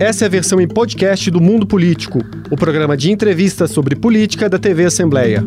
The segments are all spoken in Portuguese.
Essa é a versão em podcast do Mundo Político, o programa de entrevistas sobre política da TV Assembleia.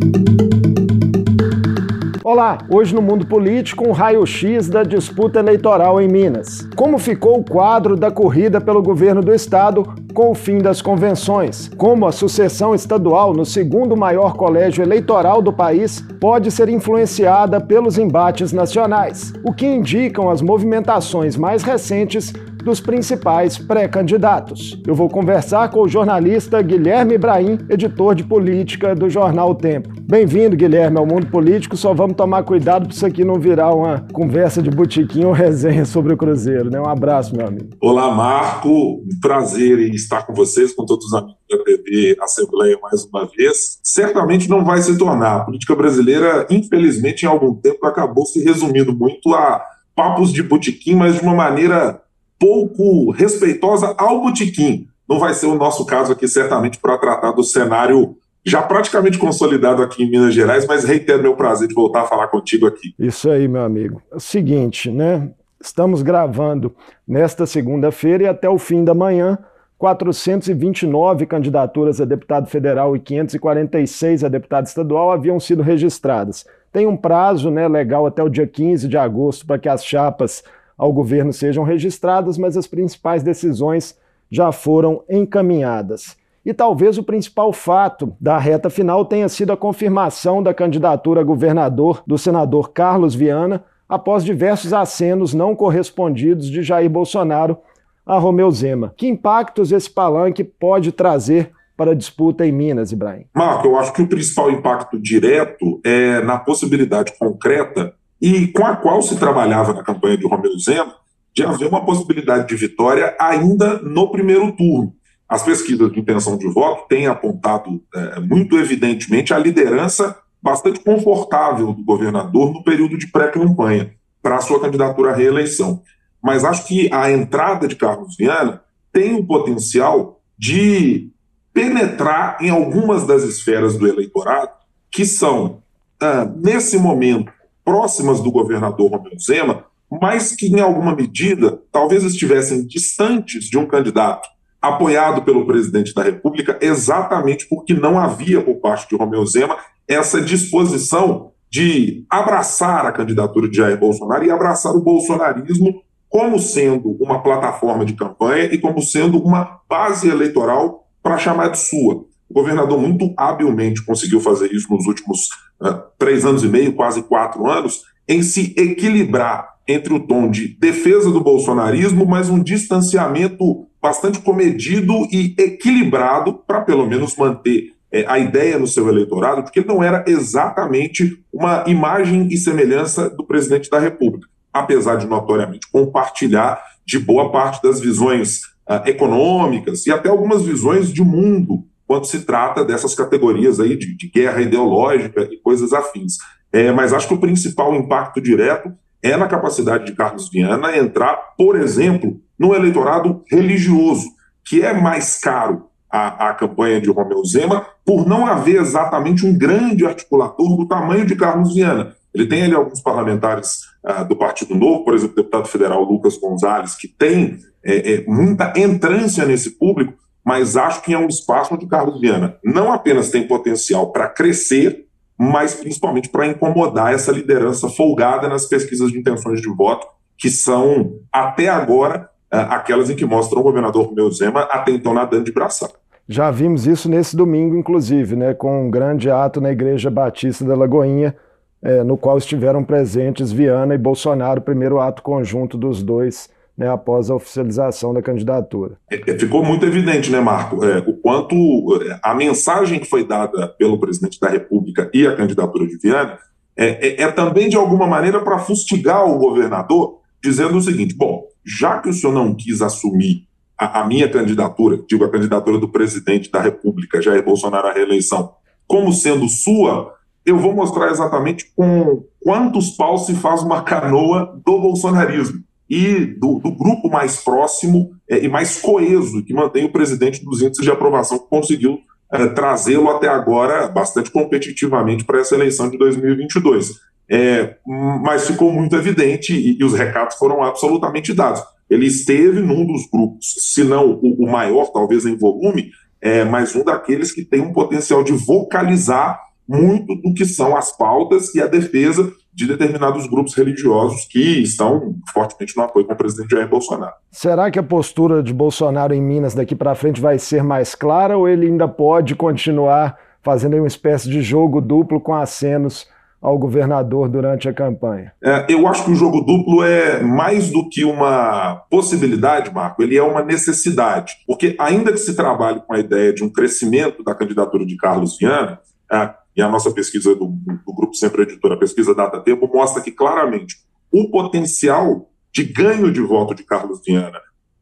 Olá, hoje no Mundo Político, um raio-x da disputa eleitoral em Minas. Como ficou o quadro da corrida pelo governo do estado com o fim das convenções? Como a sucessão estadual no segundo maior colégio eleitoral do país pode ser influenciada pelos embates nacionais? O que indicam as movimentações mais recentes dos principais pré-candidatos. Eu vou conversar com o jornalista Guilherme Ibrahim, editor de política do jornal o Tempo. Bem-vindo, Guilherme, ao Mundo Político. Só vamos tomar cuidado para isso aqui não virar uma conversa de botiquim ou resenha sobre o Cruzeiro, né? Um abraço, meu amigo. Olá, Marco. prazer em estar com vocês, com todos os amigos da TV Assembleia mais uma vez. Certamente não vai se tornar. A política brasileira, infelizmente, em algum tempo acabou se resumindo muito a papos de botiquim, mas de uma maneira pouco respeitosa ao botequim. Não vai ser o nosso caso aqui, certamente, para tratar do cenário já praticamente consolidado aqui em Minas Gerais, mas reitero meu prazer de voltar a falar contigo aqui. Isso aí, meu amigo. É o seguinte, né? Estamos gravando nesta segunda-feira e até o fim da manhã, 429 candidaturas a deputado federal e 546 a deputado estadual haviam sido registradas. Tem um prazo né, legal até o dia 15 de agosto para que as chapas ao governo sejam registradas, mas as principais decisões já foram encaminhadas. E talvez o principal fato da reta final tenha sido a confirmação da candidatura a governador do senador Carlos Viana, após diversos acenos não correspondidos de Jair Bolsonaro a Romeu Zema. Que impactos esse palanque pode trazer para a disputa em Minas, Ibrahim? Marco, eu acho que o principal impacto direto é na possibilidade concreta e com a qual se trabalhava na campanha de Romeu Zema, de haver uma possibilidade de vitória ainda no primeiro turno. As pesquisas de intenção de voto têm apontado é, muito evidentemente a liderança bastante confortável do governador no período de pré-campanha para a sua candidatura à reeleição. Mas acho que a entrada de Carlos Viana tem o potencial de penetrar em algumas das esferas do eleitorado que são, ah, nesse momento, próximas do governador Romeu Zema, mas que, em alguma medida, talvez estivessem distantes de um candidato apoiado pelo presidente da República, exatamente porque não havia, por parte de Romeu Zema, essa disposição de abraçar a candidatura de Jair Bolsonaro e abraçar o bolsonarismo como sendo uma plataforma de campanha e como sendo uma base eleitoral para chamar de sua. O governador muito habilmente conseguiu fazer isso nos últimos uh, três anos e meio, quase quatro anos, em se equilibrar entre o tom de defesa do bolsonarismo, mas um distanciamento bastante comedido e equilibrado para pelo menos manter é, a ideia no seu eleitorado, porque ele não era exatamente uma imagem e semelhança do presidente da República, apesar de notoriamente compartilhar de boa parte das visões uh, econômicas e até algumas visões de mundo quando se trata dessas categorias aí de, de guerra ideológica e coisas afins. É, mas acho que o principal impacto direto é na capacidade de Carlos Viana entrar, por exemplo, no eleitorado religioso, que é mais caro a, a campanha de Romeu Zema, por não haver exatamente um grande articulador do tamanho de Carlos Viana. Ele tem ali alguns parlamentares uh, do Partido Novo, por exemplo, o deputado federal Lucas Gonzalez, que tem é, é, muita entrância nesse público, mas acho que é um espaço onde Carlos Viana não apenas tem potencial para crescer, mas principalmente para incomodar essa liderança folgada nas pesquisas de intenções de voto, que são, até agora, aquelas em que mostram o governador Romeu Zema até então nadando de braçada. Já vimos isso nesse domingo, inclusive, né, com um grande ato na Igreja Batista da Lagoinha, é, no qual estiveram presentes Viana e Bolsonaro, primeiro ato conjunto dos dois né, após a oficialização da candidatura. É, é, ficou muito evidente, né, Marco, é, o quanto é, a mensagem que foi dada pelo presidente da República e a candidatura de Viana é, é, é também, de alguma maneira, para fustigar o governador, dizendo o seguinte: bom, já que o senhor não quis assumir a, a minha candidatura, digo, a candidatura do presidente da República, Jair Bolsonaro à reeleição, como sendo sua, eu vou mostrar exatamente com quantos paus se faz uma canoa do bolsonarismo e do, do grupo mais próximo é, e mais coeso, que mantém o presidente dos índices de aprovação, que conseguiu é, trazê-lo até agora bastante competitivamente para essa eleição de 2022. É, mas ficou muito evidente e, e, os recados foram absolutamente dados. ele esteve num dos grupos, se não o, o maior, talvez em volume, é, mas um daqueles que tem um potencial de vocalizar muito do que são as pautas e a defesa de determinados grupos religiosos que estão fortemente no apoio com o presidente Jair Bolsonaro. Será que a postura de Bolsonaro em Minas daqui para frente vai ser mais clara ou ele ainda pode continuar fazendo uma espécie de jogo duplo com acenos ao governador durante a campanha? É, eu acho que o jogo duplo é mais do que uma possibilidade, Marco, ele é uma necessidade. Porque, ainda que se trabalhe com a ideia de um crescimento da candidatura de Carlos Viana, é, e a nossa pesquisa do, do Grupo Sempre Editora, a pesquisa Data Tempo, mostra que claramente o potencial de ganho de voto de Carlos Viana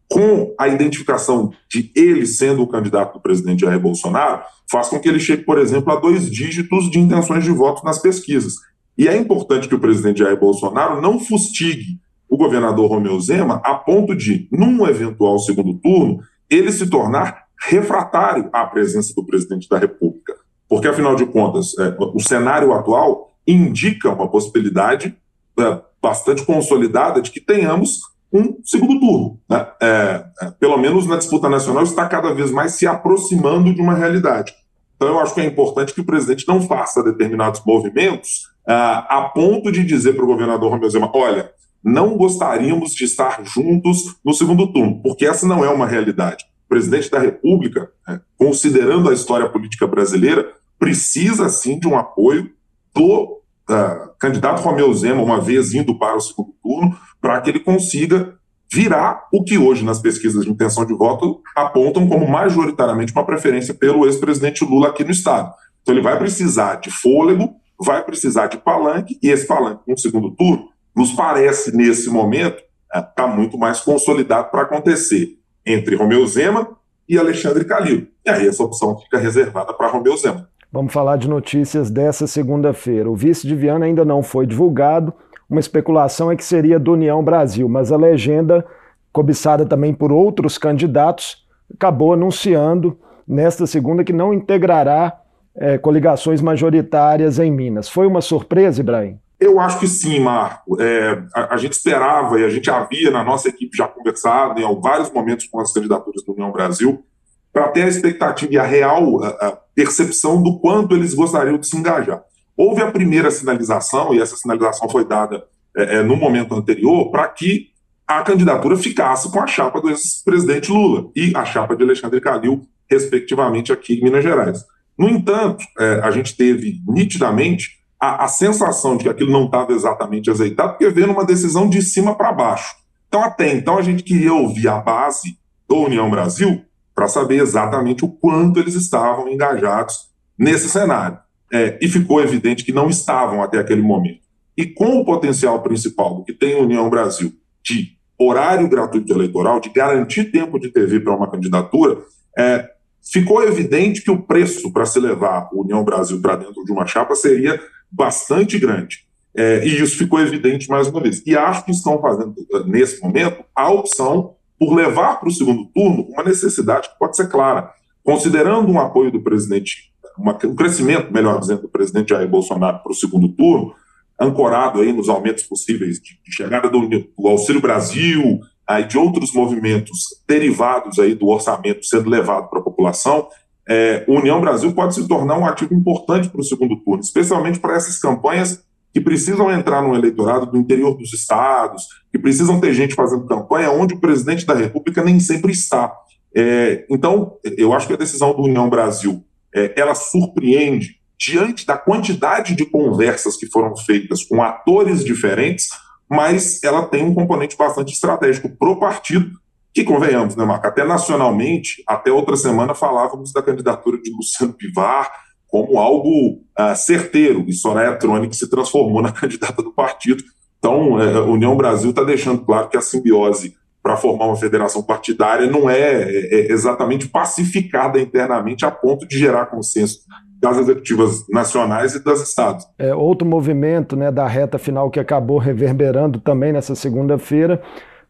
com a identificação de ele sendo o candidato do presidente Jair Bolsonaro, faz com que ele chegue, por exemplo, a dois dígitos de intenções de voto nas pesquisas. E é importante que o presidente Jair Bolsonaro não fustigue o governador Romeu Zema a ponto de, num eventual segundo turno, ele se tornar refratário à presença do presidente da República. Porque, afinal de contas, é, o cenário atual indica uma possibilidade é, bastante consolidada de que tenhamos um segundo turno. Né? É, é, pelo menos na disputa nacional, está cada vez mais se aproximando de uma realidade. Então, eu acho que é importante que o presidente não faça determinados movimentos é, a ponto de dizer para o governador Romeu Zema: olha, não gostaríamos de estar juntos no segundo turno, porque essa não é uma realidade. O presidente da República, é, considerando a história política brasileira, precisa sim de um apoio do uh, candidato Romeu Zema, uma vez indo para o segundo turno, para que ele consiga virar o que hoje nas pesquisas de intenção de voto apontam como majoritariamente uma preferência pelo ex-presidente Lula aqui no estado. Então ele vai precisar de fôlego, vai precisar de palanque, e esse palanque no segundo turno nos parece, nesse momento, está é, muito mais consolidado para acontecer entre Romeu Zema e Alexandre Calil. E aí essa opção fica reservada para Romeu Zema. Vamos falar de notícias dessa segunda-feira. O vice de Viana ainda não foi divulgado. Uma especulação é que seria do União Brasil, mas a legenda, cobiçada também por outros candidatos, acabou anunciando nesta segunda que não integrará é, coligações majoritárias em Minas. Foi uma surpresa, Ibrahim? Eu acho que sim, Marco. É, a, a, gente esperava e a gente havia na nossa equipe já conversado em vários momentos com as candidaturas do União Brasil para ter a expectativa e a real a, a percepção do quanto eles gostariam de se engajar. Houve a primeira sinalização, e essa sinalização foi dada é, é, no momento anterior, para que a candidatura ficasse com a chapa do ex-presidente Lula e a chapa de Alexandre Calil, respectivamente, aqui em Minas Gerais. No entanto, é, a gente teve nitidamente a, a, sensação de que aquilo não estava exatamente azeitado, porque veio numa decisão de cima para baixo. Então, até então, a gente queria ouvir a base do União Brasil para saber exatamente o quanto eles estavam engajados nesse cenário. É, e ficou evidente que não estavam até aquele momento. E com o potencial principal que tem a União Brasil de horário gratuito eleitoral, de garantir tempo de TV para uma candidatura, é, ficou evidente que o preço para se levar a União Brasil para dentro de uma chapa seria bastante grande. É, e isso ficou evidente mais uma vez. E acho que estão fazendo, nesse momento, a opção por levar para o segundo turno uma necessidade que pode ser clara. Considerando um apoio do presidente, uma, um crescimento, melhor dizendo, do presidente Jair Bolsonaro para o segundo turno, ancorado aí nos aumentos possíveis de, de chegada do, do, Auxílio Brasil e de outros movimentos derivados aí do orçamento sendo levado para a população, é, União Brasil pode se tornar um ativo importante para o segundo turno, especialmente para essas campanhas que precisam entrar no eleitorado do interior dos estados, que precisam ter gente fazendo campanha onde o presidente da República nem sempre está. É, então, eu acho que a decisão do União Brasil é, ela surpreende diante da quantidade de conversas que foram feitas com atores diferentes, mas ela tem um componente bastante estratégico para o partido, que convenhamos, né, Marco? Até nacionalmente, até outra semana falávamos da candidatura de Luciano Pivar, como algo uh, certeiro, e Soraya Tronic se transformou na candidata do partido. Então, é, União Brasil está deixando claro que a simbiose para formar uma federação partidária não é, é, é, exatamente pacificada internamente a ponto de gerar consenso das executivas nacionais e das estados. É, outro movimento né, da reta final que acabou reverberando também nessa segunda-feira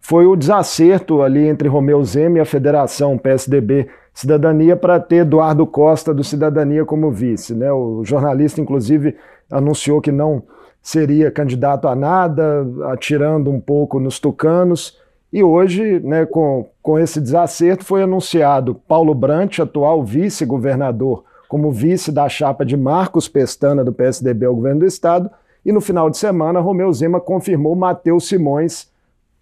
foi o desacerto ali entre Romeu Zema e a federação PSDB Cidadania para ter Eduardo Costa do Cidadania como vice. Né? O jornalista, inclusive, anunciou que não seria candidato a nada, atirando um pouco nos tucanos, E hoje, né, com, com esse desacerto, foi anunciado Paulo Brant, atual vice-governador, como vice da chapa de Marcos Pestana, do PSDB ao governo do Estado. E no final de semana, Romeu Zema confirmou Matheus Simões,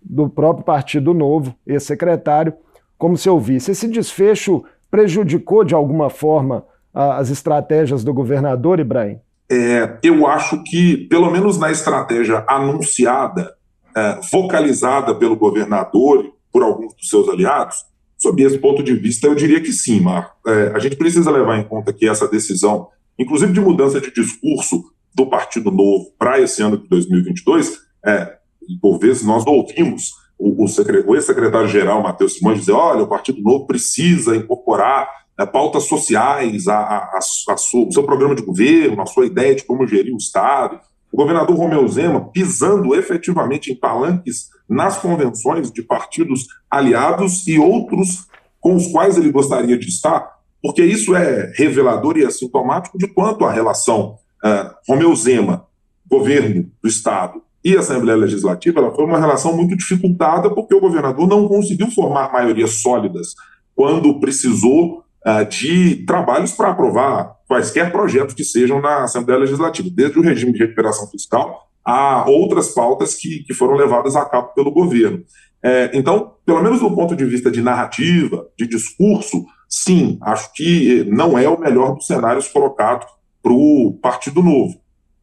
do próprio Partido Novo, ex-secretário, como seu vice. Esse desfecho prejudicou de alguma forma as estratégias do governador, Ibrahim? É, eu acho que, pelo menos na estratégia anunciada, é, vocalizada pelo governador e por alguns dos seus aliados, sob esse ponto de vista, eu diria que sim, Mar. É, a gente precisa levar em conta que essa decisão, inclusive de mudança de discurso do Partido Novo para esse ano de 2022, é, por vezes nós ouvimos o, o, ex-secretário-geral Matheus Simões dizer: olha, o Partido Novo precisa incorporar é, pautas sociais a, a, a, seu programa de governo, a sua ideia de como gerir o Estado. O governador Romeu Zema pisando efetivamente em palanques nas convenções de partidos aliados e outros com os quais ele gostaria de estar, porque isso é revelador e é sintomático de quanto a relação uh, Romeu Zema, governo do Estado, e a Assembleia Legislativa ela foi uma relação muito dificultada porque o governador não conseguiu formar maiorias sólidas quando precisou uh, de trabalhos para aprovar quaisquer projetos que sejam na Assembleia Legislativa, desde o regime de recuperação fiscal a outras pautas que, que foram levadas a cabo pelo governo. É, então, pelo menos do ponto de vista de narrativa, de discurso, sim, acho que não é o melhor dos cenários colocado para o Partido Novo.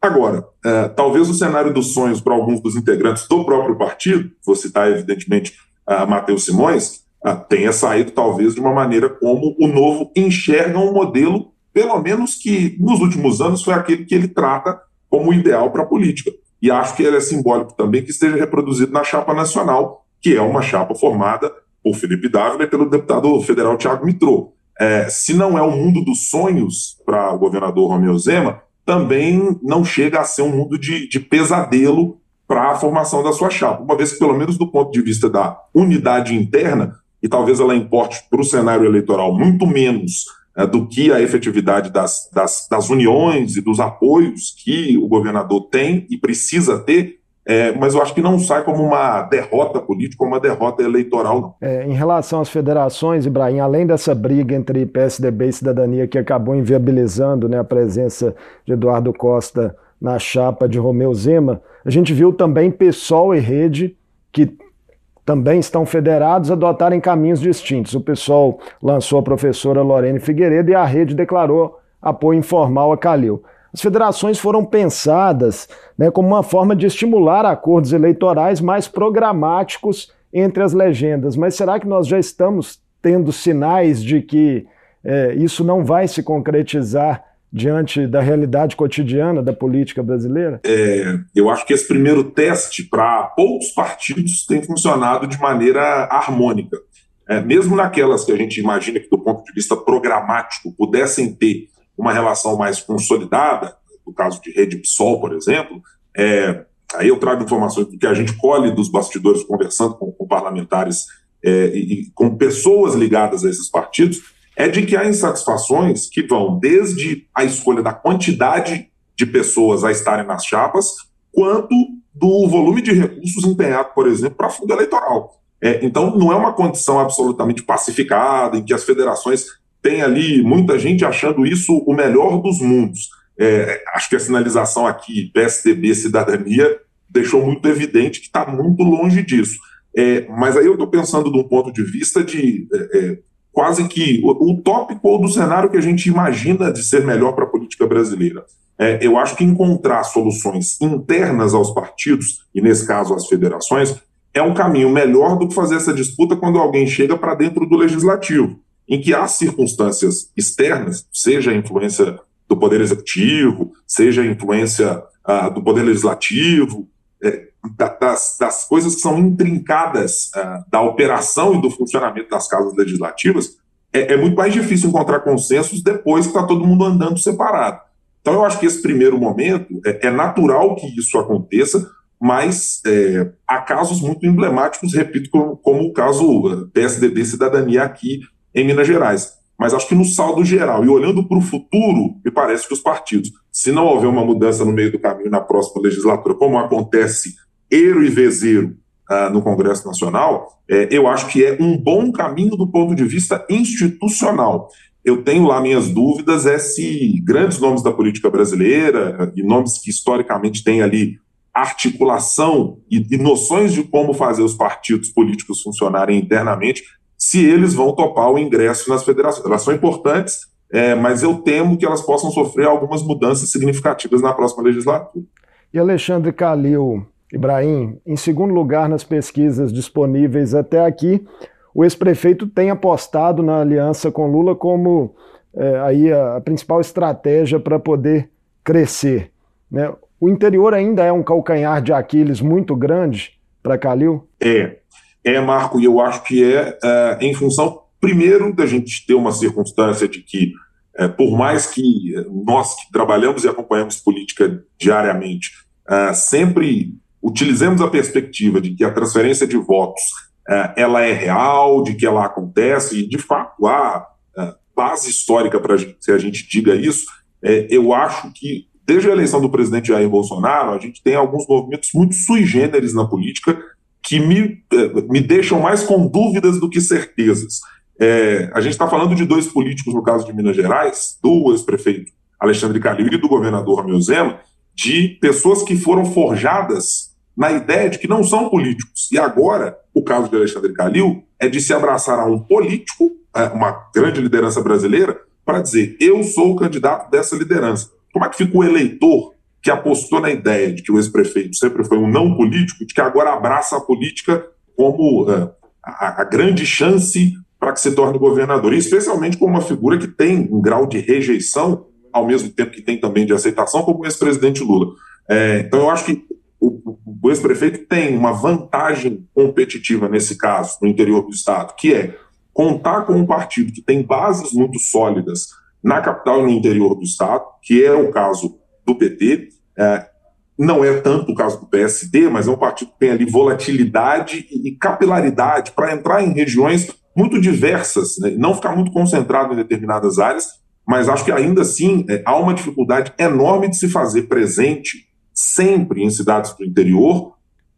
Agora, é, talvez o cenário dos sonhos para alguns dos integrantes do próprio partido, vou citar evidentemente a Matheus Simões, a, tenha saído talvez de uma maneira como o novo enxerga um modelo, pelo menos que nos últimos anos foi aquele que ele trata como ideal para a política. E acho que ele é simbólico também que esteja reproduzido na chapa nacional, que é uma chapa formada por Felipe Dávila e pelo deputado federal Tiago Mitrô. É, se não é o mundo dos sonhos para o governador Romeu Zema, também não chega a ser um mundo de, de pesadelo para a formação da sua chapa, uma vez que, pelo menos do ponto de vista da unidade interna, e talvez ela importe para o cenário eleitoral muito menos é, do que a efetividade das, das, das uniões e dos apoios que o governador tem e precisa ter, é, mas eu acho que não sai como uma derrota política, como uma derrota eleitoral. É, em relação às federações, Ibrahim, além dessa briga entre PSDB e Cidadania que acabou inviabilizando né, a presença de Eduardo Costa na chapa de Romeu Zema, a gente viu também PSOL e Rede, que também estão federados, adotarem caminhos distintos. O PSOL lançou a professora Lorene Figueiredo e a Rede declarou apoio informal a Calil. As federações foram pensadas né, como uma forma de estimular acordos eleitorais mais programáticos entre as legendas. Mas será que nós já estamos tendo sinais de que é, isso não vai se concretizar diante da realidade cotidiana da política brasileira? É, eu acho que esse primeiro teste para poucos partidos tem funcionado de maneira harmônica. É, mesmo naquelas que a gente imagina que, do ponto de vista programático, pudessem ter uma relação mais consolidada, no caso de Rede PSOL, por exemplo, é, aí eu trago informações do que a gente colhe dos bastidores conversando com, com parlamentares é, e, e, com pessoas ligadas a esses partidos, é de que há insatisfações que vão desde a escolha da quantidade de pessoas a estarem nas chapas, quanto do volume de recursos empenhado, por exemplo, para fundo eleitoral. É, então, não é uma condição absolutamente pacificada, em que as federações tem ali muita gente achando isso o melhor dos mundos. É, acho que a sinalização aqui, PSDB Cidadania, deixou muito evidente que está muito longe disso. É, mas aí eu estou pensando de um ponto de vista de é, é quase que utópico ou do cenário que a gente imagina de ser melhor para a política brasileira. É, eu acho que encontrar soluções internas aos partidos, e nesse caso às federações, é um caminho melhor do que fazer essa disputa quando alguém chega para dentro do legislativo em que há circunstâncias externas, seja a influência do Poder Executivo, seja a influência uh, do Poder Legislativo, é, das, das, coisas que são intrincadas uh, da operação e do funcionamento das casas legislativas, é, é muito mais difícil encontrar consensos depois que está todo mundo andando separado. Então, eu acho que esse primeiro momento é, é natural que isso aconteça, mas é, há casos muito emblemáticos, repito, como, como o caso PSDB Cidadania aqui em Minas Gerais. Mas acho que no saldo geral, e olhando para o futuro, me parece que os partidos, se não houver uma mudança no meio do caminho na próxima legislatura, como acontece eiro e vezeiro uh, no Congresso Nacional, é, eu acho que é um bom caminho do ponto de vista institucional. Eu tenho lá minhas dúvidas é se grandes nomes da política brasileira e nomes que historicamente têm ali articulação e, e noções de como fazer os partidos políticos funcionarem internamente, se eles vão topar o ingresso nas federações. Elas são importantes, é, mas eu temo que elas possam sofrer algumas mudanças significativas na próxima legislatura. E Alexandre Calil, Ibrahim, em segundo lugar nas pesquisas disponíveis até aqui, o ex-prefeito tem apostado na aliança com Lula como é, aí a, a, principal estratégia para poder crescer. Né? O interior ainda é um calcanhar de Aquiles muito grande para Calil? É, é, Marco, e eu acho que é, é em função, primeiro, da gente ter uma circunstância de que, é, por mais que nós que trabalhamos e acompanhamos política diariamente, é, sempre utilizemos a perspectiva de que a transferência de votos é, ela é real, de que ela acontece, e de fato há é, base histórica para se a gente diga isso, é, eu acho que desde a eleição do presidente Jair Bolsonaro, a gente tem alguns movimentos muito sui generis na política que me, me deixam mais com dúvidas do que certezas. É, a gente está falando de dois políticos, no caso de Minas Gerais, do ex-prefeito Alexandre Calil e do governador Romeu Zema, de pessoas que foram forjadas na ideia de que não são políticos. E agora, o caso de Alexandre Calil é de se abraçar a um político, é, uma grande liderança brasileira, para dizer: eu sou o candidato dessa liderança. Como é que fica o eleitor que apostou na ideia de que o ex-prefeito sempre foi um não político, de que agora abraça a política como uh, a, a, grande chance para que se torne governador, e especialmente como uma figura que tem um grau de rejeição, ao mesmo tempo que tem também de aceitação, como o ex-presidente Lula. É, então, eu acho que o, o ex-prefeito tem uma vantagem competitiva nesse caso, no interior do Estado, que é contar com um partido que tem bases muito sólidas na capital e no interior do Estado, que é o caso do PT. É, não é tanto o caso do PSD, mas é um partido que tem ali volatilidade e capilaridade para entrar em regiões muito diversas, né? não ficar muito concentrado em determinadas áreas, mas acho que ainda assim é, há uma dificuldade enorme de se fazer presente sempre em cidades do interior,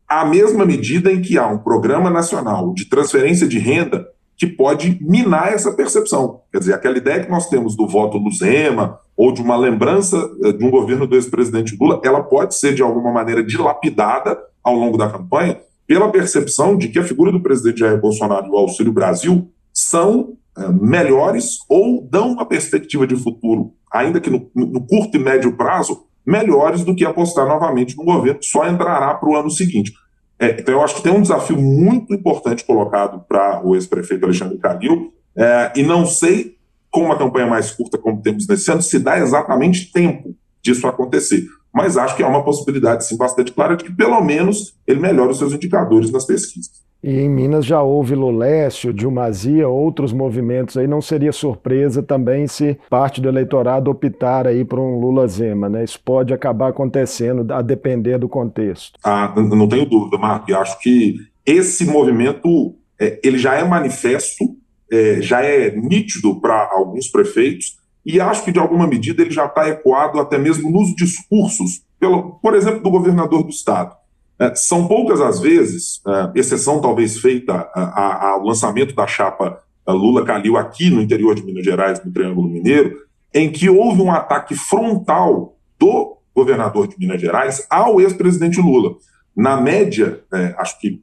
à mesma medida em que há um programa nacional de transferência de renda que pode minar essa percepção. Quer dizer, aquela ideia que nós temos do voto do Zema ou de uma lembrança eh, de um governo do ex-presidente Lula, ela pode ser de alguma maneira dilapidada ao longo da campanha pela percepção de que a figura do presidente Jair Bolsonaro e o Auxílio Brasil são é, melhores ou dão uma perspectiva de futuro, ainda que no, no curto e médio prazo, melhores do que apostar novamente no governo que só entrará para o ano seguinte. É, então, eu acho que tem um desafio muito importante colocado para o ex-prefeito Alexandre Calil, é, e não sei, com uma campanha mais curta como temos nesse ano, se dá exatamente tempo disso acontecer. Mas acho que há uma possibilidade, sim, bastante clara de que, pelo menos, ele melhore os seus indicadores nas pesquisas. E em Minas já houve Lulécio, Dilmazia, outros movimentos aí. Não seria surpresa também se parte do eleitorado optar aí por um Lula-Zema, né? Isso pode acabar acontecendo a depender do contexto. Ah, não tenho dúvida, Marco. E acho que esse movimento é, ele já é manifesto, é, já é nítido para alguns prefeitos e acho que de alguma medida ele já está ecoado até mesmo nos discursos, pelo, por exemplo, do governador do estado. É, são poucas as vezes, é, exceção talvez feita ao lançamento da chapa é, Lula-Calil aqui no interior de Minas Gerais, no Triângulo Mineiro, em que houve um ataque frontal do governador de Minas Gerais ao ex-presidente Lula. Na média, é, acho que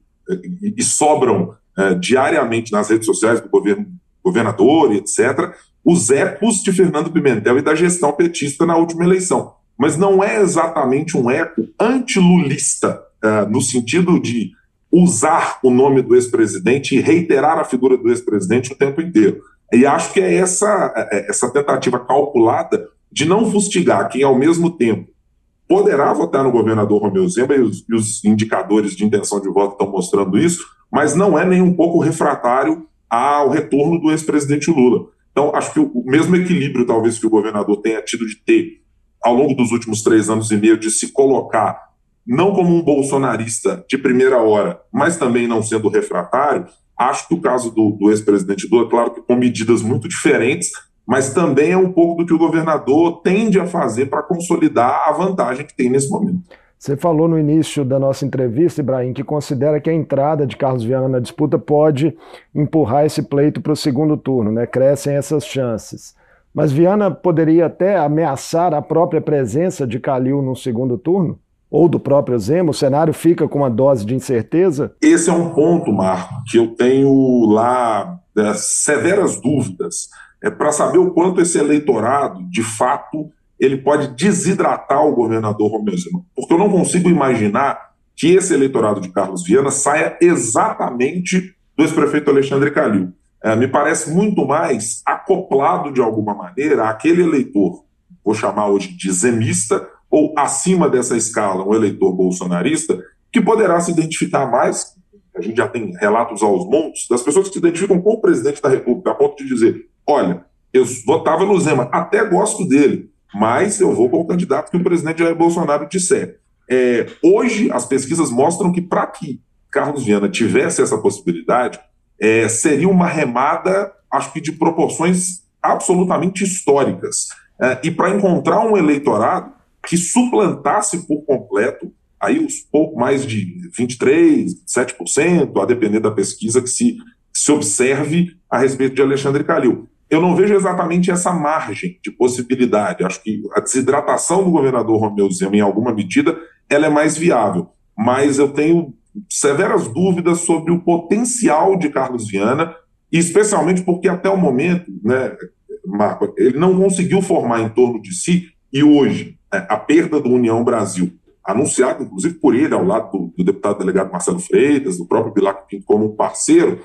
e, e sobram é, diariamente nas redes sociais do governo, governador e etc., os ecos de Fernando Pimentel e da gestão petista na última eleição. Mas não é exatamente um eco antilulista uh, no sentido de usar o nome do ex-presidente e reiterar a figura do ex-presidente o tempo inteiro. E acho que é essa, é, essa tentativa calculada de não fustigar quem, ao mesmo tempo, poderá votar no governador Romeu Zema, e os, e os indicadores de intenção de voto estão mostrando isso, mas não é nem um pouco refratário ao retorno do ex-presidente Lula. Então, acho que o mesmo equilíbrio, talvez, que o governador tenha tido de ter ao longo dos últimos três anos e meio, de se colocar não como um bolsonarista de primeira hora, mas também não sendo refratário, acho que o caso do, do ex-presidente Lula, claro que com medidas muito diferentes, mas também é um pouco do que o governador tende a fazer para consolidar a vantagem que tem nesse momento. Você falou no início da nossa entrevista, Ibrahim, que considera que a entrada de Carlos Viana na disputa pode empurrar esse pleito para o segundo turno, né? Crescem essas chances. Mas Viana poderia até ameaçar a própria presença de Calil no segundo turno? Ou do próprio Zema? O cenário fica com uma dose de incerteza? Esse é um ponto, Marco, que eu tenho lá é, severas dúvidas é, para saber o quanto esse eleitorado, de fato, ele pode desidratar o governador Romeu Zema. Porque eu não consigo imaginar que esse eleitorado de Carlos Viana saia exatamente do ex-prefeito Alexandre Calil. É, me parece muito mais acoplado de alguma maneira àquele eleitor, vou chamar hoje de zemista, ou acima dessa escala, um eleitor bolsonarista, que poderá se identificar mais, a gente já tem relatos aos montes, das pessoas que se identificam com o presidente da República, a ponto de dizer: olha, eu votava no Zema, até gosto dele, mas eu vou com o candidato que o presidente Jair Bolsonaro disser. É, hoje, as pesquisas mostram que para que Carlos Viana tivesse essa possibilidade, é, seria uma remada, acho que de proporções absolutamente históricas. É, e para encontrar um eleitorado que suplantasse por completo aí os pouco mais de 23%, 7%, a depender da pesquisa que se, se observe a respeito de Alexandre Calil eu não vejo exatamente essa margem de possibilidade. Acho que a desidratação do governador Romeu Zema, em alguma medida, ela é mais viável. Mas eu tenho severas dúvidas sobre o potencial de Carlos Viana, especialmente porque até o momento, né, Marco, ele não conseguiu formar em torno de si, e hoje, né, a perda do União Brasil, anunciada inclusive por ele, ao lado do, do deputado delegado Marcelo Freitas, do próprio Bilac Pinto como um parceiro,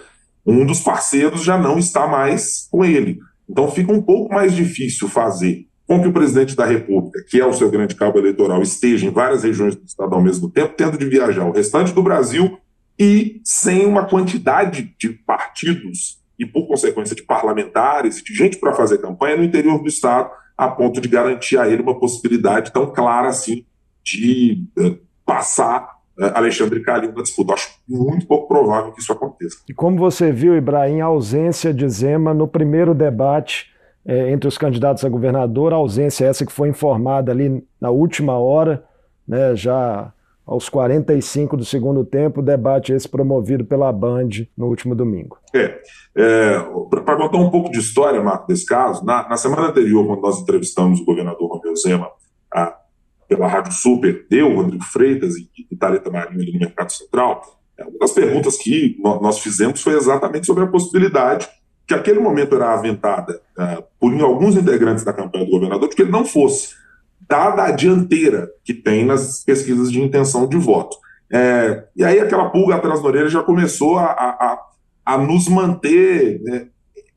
um dos parceiros já não está mais com ele. Então fica um pouco mais difícil fazer com que o presidente da República, que é o seu grande cabo eleitoral, esteja em várias regiões do estado ao mesmo tempo, tendo de viajar o restante do Brasil e sem uma quantidade de partidos e, por consequência, de parlamentares e de gente para fazer campanha no interior do estado, a ponto de garantir a ele uma possibilidade tão clara assim de uh, passar é, Alexandre Calil na disputa. Acho muito pouco provável que isso aconteça. E como você viu, Ibrahim, a ausência de Zema no primeiro debate é, entre os candidatos a governador, a ausência essa que foi informada ali na última hora, né, já aos 45 do segundo tempo, debate esse promovido pela Band no último domingo. É, é para contar um pouco de história, Marco, desse caso, na, na semana anterior, quando nós entrevistamos o governador Romeu Zema, a, pela Rádio Super, eu, Rodrigo Freitas e, e Thalita Marinho no Mercado Central, é, uma das perguntas que nós fizemos foi exatamente sobre a possibilidade que aquele momento era aventada uh, por alguns integrantes da campanha do governador de que ele não fosse, dada a dianteira que tem nas pesquisas de intenção de voto. É, e aí aquela pulga atrás da orelha já começou a, a, a nos manter né,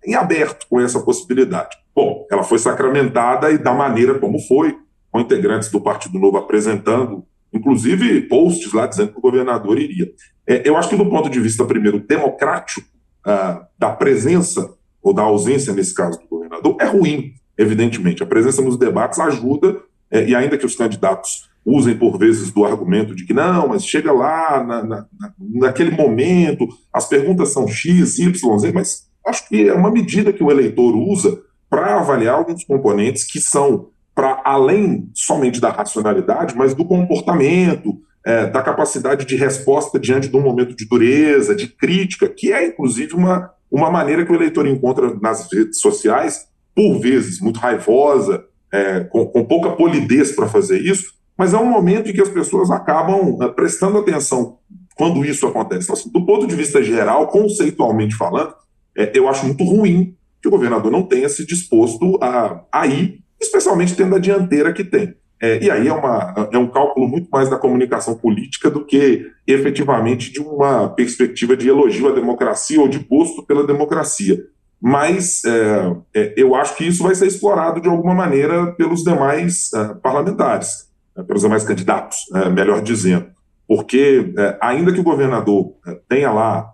em aberto com essa possibilidade. Bom, ela foi sacramentada e da maneira como foi, com integrantes do Partido Novo apresentando, inclusive posts lá dizendo que o governador iria. É, eu acho que do ponto de vista, primeiro, democrático, ah, da presença, ou da ausência, nesse caso, do governador, é ruim, evidentemente. A presença nos debates ajuda, é, e ainda que os candidatos usem, por vezes, do argumento de que não, mas chega lá, na, na, naquele momento, as perguntas são X, Y, Z, mas acho que é uma medida que o eleitor usa para avaliar alguns componentes que são para além somente da racionalidade, mas do comportamento, é, da capacidade de resposta diante de um momento de dureza, de crítica, que é inclusive uma, uma maneira que o eleitor encontra nas redes sociais, por vezes muito raivosa, é, com, com, pouca polidez para fazer isso, mas é um momento em que as pessoas acabam é, prestando atenção quando isso acontece. Então, assim, do ponto de vista geral, conceitualmente falando, é, eu acho muito ruim que o governador não tenha se disposto a, a ir especialmente tendo a dianteira que tem. É, e aí é, uma, é um cálculo muito mais da comunicação política do que efetivamente de uma perspectiva de elogio à democracia ou de gosto pela democracia. Mas é, é, eu acho que isso vai ser explorado de alguma maneira pelos demais é, parlamentares, né, pelos demais candidatos, é, melhor dizendo. Porque, é, ainda que o governador tenha lá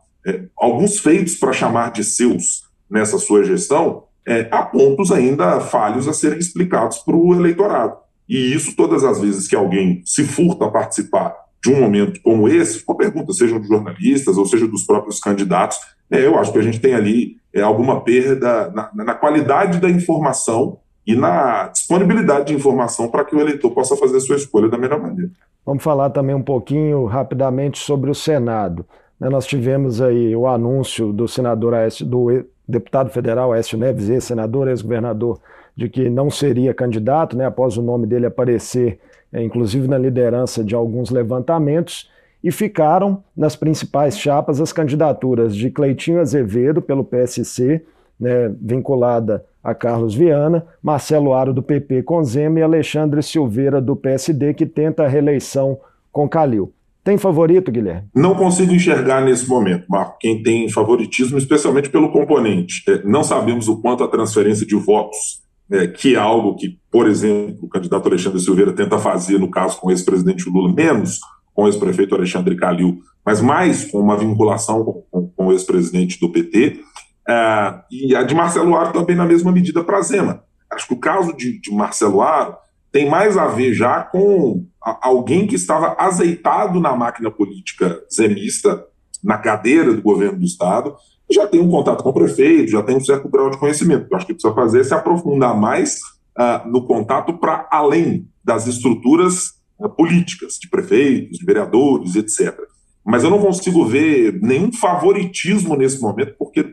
alguns feitos para chamar de seus nessa sua gestão, é, há pontos ainda falhos a serem explicados para o eleitorado. E isso, todas as vezes que alguém se furta a participar de um momento como esse, com pergunta, sejam de jornalistas ou seja dos próprios candidatos, é, eu acho que a gente tem ali é, alguma perda na, na qualidade da informação e na disponibilidade de informação para que o eleitor possa fazer sua escolha da melhor maneira. Vamos falar também um pouquinho rapidamente sobre o Senado. Né, nós tivemos aí o anúncio do senador do deputado federal Écio Neves, ex-senador, ex-governador, de que não seria candidato, né, após o nome dele aparecer, é, inclusive na liderança de alguns levantamentos, e ficaram nas principais chapas as candidaturas de Cleitinho Azevedo, pelo PSC, né, vinculada a Carlos Viana, Marcelo Aro, do PP, com Zema, e Alexandre Silveira, do PSD, que tenta a reeleição com Calil. Tem favorito, Guilherme? Não consigo enxergar nesse momento, Marco, quem tem favoritismo, especialmente pelo componente. É, não sabemos o quanto a transferência de votos, é, que é algo que, por exemplo, o candidato Alexandre Silveira tenta fazer, no caso com o ex-presidente Lula, menos com o ex-prefeito Alexandre Calil, mas mais com uma vinculação com, o ex-presidente do PT. É, e a de Marcelo Aro também na mesma medida para Zema. Acho que o caso de, de Marcelo Aro tem mais a ver já com alguém que estava azeitado na máquina política zemista, na cadeira do governo do Estado, já tem um contato com o prefeito, já tem um certo grau de conhecimento. Eu acho que precisa fazer é se aprofundar mais uh, no contato para além das estruturas uh, políticas, de prefeitos, de vereadores, etc. Mas eu não consigo ver nenhum favoritismo nesse momento, porque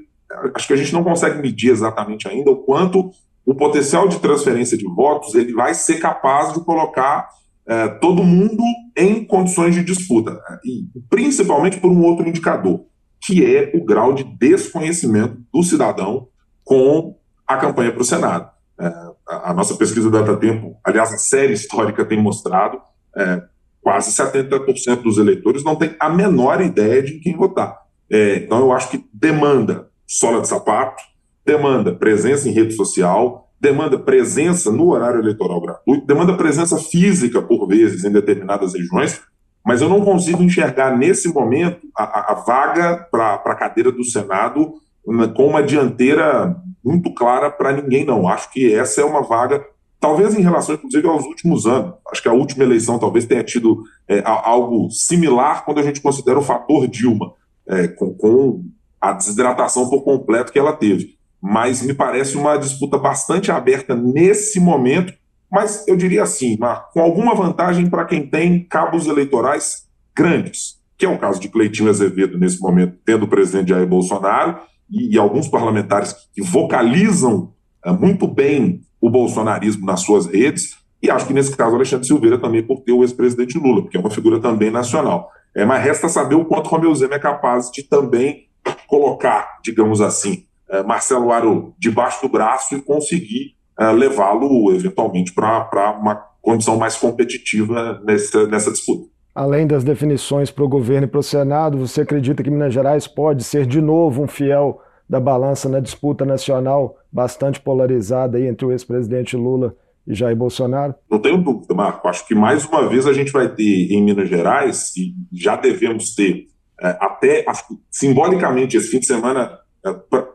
acho que a gente não consegue medir exatamente ainda o quanto o potencial de transferência de votos ele vai ser capaz de colocar é, todo mundo em condições de disputa, e principalmente por um outro indicador, que é o grau de desconhecimento do cidadão com a campanha para o Senado. É, a, a, nossa pesquisa Data Tempo, aliás, a série histórica tem mostrado, é, quase 70% dos eleitores não tem a menor ideia de quem votar. É, então, eu acho que demanda sola de sapato, demanda presença em rede social, demanda presença no horário eleitoral gratuito, demanda presença física, por vezes, em determinadas regiões, mas eu não consigo enxergar nesse momento a, a vaga para a cadeira do Senado com uma dianteira muito clara para ninguém, não. Acho que essa é uma vaga, talvez em relação, inclusive, aos últimos anos. Acho que a última eleição talvez tenha tido é, algo similar quando a gente considera o fator Dilma, é, com, com a desidratação por completo que ela teve mas me parece uma disputa bastante aberta nesse momento, mas eu diria assim, com alguma vantagem para quem tem cabos eleitorais grandes, que é o caso de Cleitinho Azevedo nesse momento, tendo o presidente Jair Bolsonaro, e, e alguns parlamentares que vocalizam é, muito bem o bolsonarismo nas suas redes, e acho que nesse caso Alexandre Silveira também por ter o ex-presidente Lula, porque é uma figura também nacional. É, mas resta saber o quanto Romeu Zema é capaz de também colocar, digamos assim, Marcelo Aro debaixo do braço e conseguir eh, levá-lo eventualmente para uma condição mais competitiva nessa, nessa disputa. Além das definições para o governo e para o Senado, você acredita que Minas Gerais pode ser de novo um fiel da balança na disputa nacional bastante polarizada aí entre o ex-presidente Lula e Jair Bolsonaro? Não tenho dúvida, Marco. Acho que mais uma vez a gente vai ter em Minas Gerais, e já devemos ter, é, até simbolicamente esse fim de semana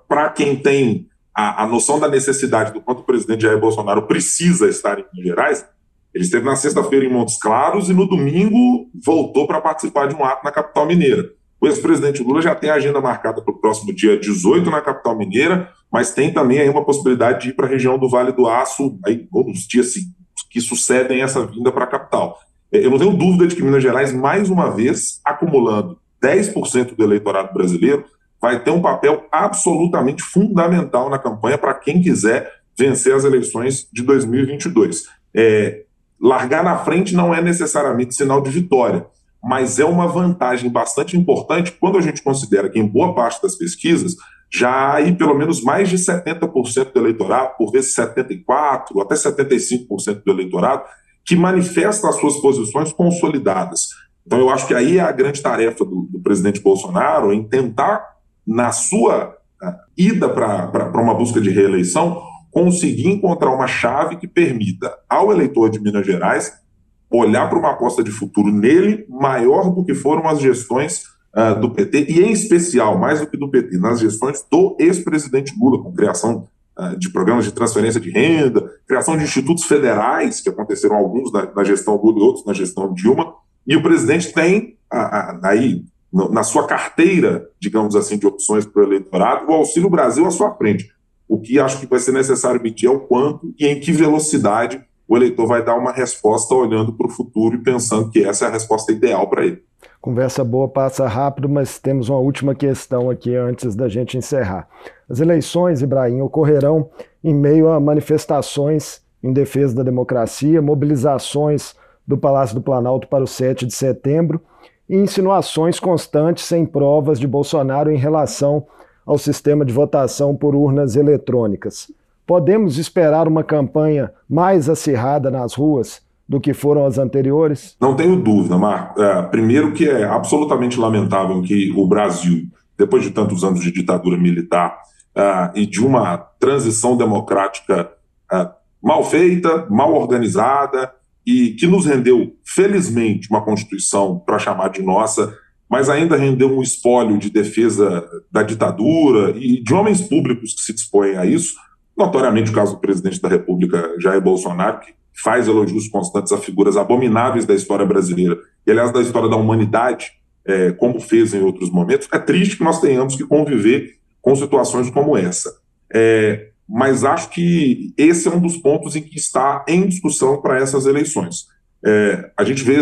para quem tem a, a, noção da necessidade do quanto o presidente Jair Bolsonaro precisa estar em Minas Gerais, ele esteve na sexta-feira em Montes Claros e no domingo voltou para participar de um ato na capital mineira. O ex-presidente Lula já tem a agenda marcada para o próximo dia 18 na capital mineira, mas tem também aí uma possibilidade de ir para a região do Vale do Aço, aí, nos dias que sucedem essa vinda para a capital. Eu não tenho dúvida de que Minas Gerais, mais uma vez, acumulando 10% do eleitorado brasileiro, vai ter um papel absolutamente fundamental na campanha para quem quiser vencer as eleições de 2022. É, largar na frente não é necessariamente sinal de vitória, mas é uma vantagem bastante importante quando a gente considera que, em boa parte das pesquisas, já há aí pelo menos mais de 70% do eleitorado, por vezes 74%, até 75% do eleitorado, que manifesta as suas posições consolidadas. Então, eu acho que aí é a grande tarefa do, do presidente Bolsonaro em tentar na sua uh, ida para uma busca de reeleição, conseguir encontrar uma chave que permita ao eleitor de Minas Gerais olhar para uma aposta de futuro nele maior do que foram as gestões uh, do PT, e em especial, mais do que do PT, nas gestões do ex-presidente Lula, com criação uh, de programas de transferência de renda, criação de institutos federais, que aconteceram alguns na, na gestão Lula e outros na gestão Dilma, e o presidente tem aí na sua carteira, digamos assim, de opções para o eleitorado, o Auxílio Brasil à sua frente. O que acho que vai ser necessário medir é o quanto e em que velocidade o eleitor vai dar uma resposta olhando para o futuro e pensando que essa é a resposta ideal para ele. Conversa boa passa rápido, mas temos uma última questão aqui antes da gente encerrar. As eleições, Ibrahim, ocorrerão em meio a manifestações em defesa da democracia, mobilizações do Palácio do Planalto para o 7 de setembro e insinuações constantes sem provas de Bolsonaro em relação ao sistema de votação por urnas eletrônicas. Podemos esperar uma campanha mais acirrada nas ruas do que foram as anteriores? Não tenho dúvida, Marco. É, primeiro que é absolutamente lamentável que o Brasil, depois de tantos anos de ditadura militar é, e de uma transição democrática é, mal feita, mal organizada e que nos rendeu, felizmente, uma Constituição para chamar de nossa, mas ainda rendeu um espólio de defesa da ditadura e de homens públicos que se dispõem a isso, notoriamente o caso do presidente da República, Jair Bolsonaro, que faz elogios constantes a figuras abomináveis da história brasileira e, aliás, da história da humanidade, é, como fez em outros momentos. É triste que nós tenhamos que conviver com situações como essa. É, mas acho que esse é um dos pontos em que está em discussão para essas eleições. É, a gente vê,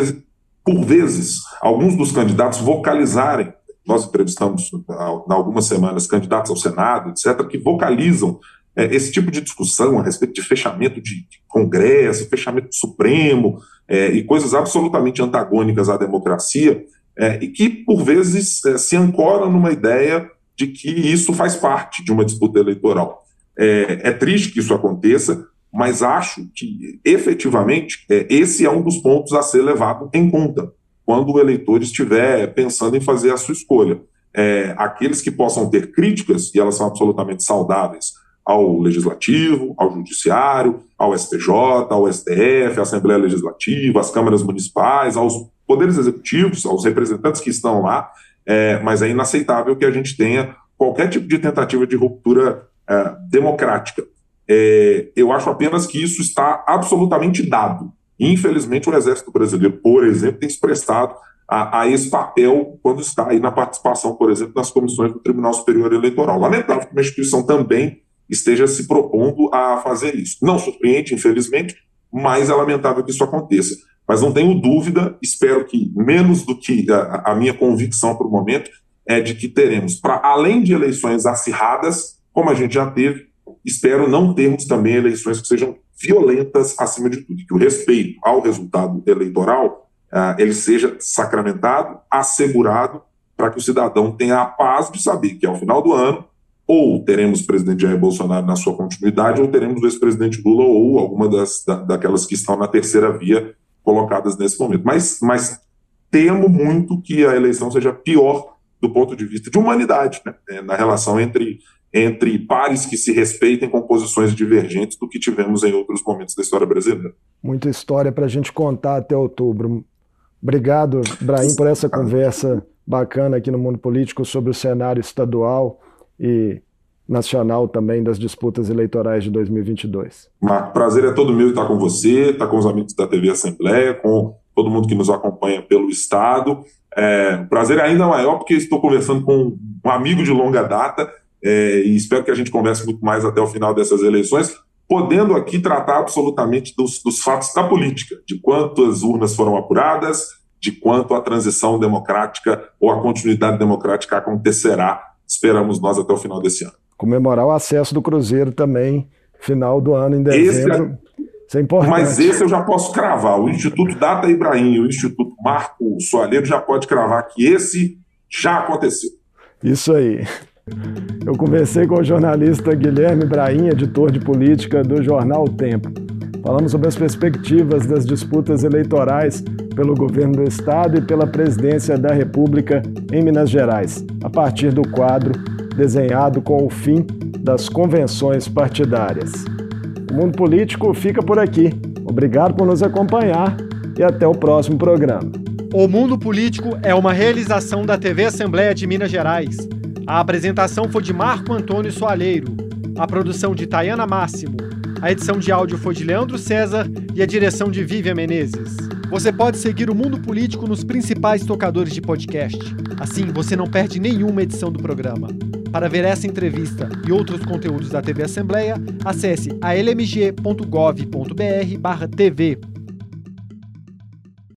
por vezes, alguns dos candidatos vocalizarem. Nós entrevistamos há algumas semanas candidatos ao Senado, etc., que vocalizam é, esse tipo de discussão a respeito de fechamento de, de Congresso, fechamento Supremo é, e coisas absolutamente antagônicas à democracia é, e que, por vezes, é, se ancoram numa ideia de que isso faz parte de uma disputa eleitoral. É, é triste que isso aconteça, mas acho que, efetivamente, é, esse é um dos pontos a ser levado em conta quando o eleitor estiver pensando em fazer a sua escolha. aqueles que possam ter críticas, e elas são absolutamente saudáveis, ao Legislativo, ao Judiciário, ao STJ, ao STF, à Assembleia Legislativa, às câmaras municipais, aos poderes executivos, aos representantes que estão lá, é, mas é inaceitável que a gente tenha qualquer tipo de tentativa de ruptura é, democrática. É, eu acho apenas que isso está absolutamente dado. Infelizmente, o Exército Brasileiro, por exemplo, tem expressado a, a, esse papel quando está aí na participação, por exemplo, nas comissões do Tribunal Superior Eleitoral. Lamentável que uma instituição também esteja se propondo a fazer isso. Não surpreende, infelizmente, mas é lamentável que isso aconteça. Mas não tenho dúvida, espero que menos do que a, a minha convicção para o momento, é de que teremos, para além de eleições acirradas, como a gente já teve, espero não termos também eleições que sejam violentas acima de tudo, que o respeito ao resultado eleitoral uh, ele seja sacramentado, assegurado, para que o cidadão tenha a paz de saber que ao final do ano ou teremos o presidente Jair Bolsonaro na sua continuidade, ou teremos o ex-presidente Lula ou alguma das, da, daquelas que estão na terceira via colocadas nesse momento. Mas, mas temo muito que a eleição seja pior do ponto de vista de humanidade, né? Na relação entre, entre pares que se respeitem com posições divergentes do que tivemos em outros momentos da história brasileira. Muita história para a gente contar até outubro. Obrigado, Brahim, por essa conversa bacana aqui no Mundo Político sobre o cenário estadual e nacional também das disputas eleitorais de 2022. Marco, prazer é todo meu estar com você, estar com os amigos da TV Assembleia, com todo mundo que nos acompanha pelo Estado. É, prazer é ainda maior porque estou conversando com um amigo de longa data é, e espero que a gente converse muito mais até o final dessas eleições, podendo aqui tratar absolutamente dos, dos fatos da política, de quantas urnas foram apuradas, de quanto a transição democrática ou a continuidade democrática acontecerá esperamos nós até o final desse ano. Comemorar o acesso do Cruzeiro também, final do ano, em dezembro. Esse, é- Isso é importante. Mas esse eu já posso cravar. O Instituto Data Ibrahim, o Instituto Marco Soalheiro já pode cravar que esse já aconteceu. Isso aí. Eu conversei com o jornalista Guilherme Ibrahim, editor de política do jornal o Tempo. Falamos sobre as perspectivas das disputas eleitorais pelo governo do Estado e pela presidência da República em Minas Gerais, a partir do quadro desenhado com o fim das convenções partidárias. O Mundo Político fica por aqui. Obrigado por nos acompanhar e até o próximo programa. O Mundo Político é uma realização da TV Assembleia de Minas Gerais. A apresentação foi de Marco Antônio Soalheiro, a produção de Tayana Máximo, a edição de áudio foi de Leandro César e a direção de Vivian Menezes. Você pode seguir o Mundo Político nos principais tocadores de podcast. Assim, você não perde nenhuma edição do programa. Para ver essa entrevista e outros conteúdos da TV Assembleia, acesse almg.gov.br/tv.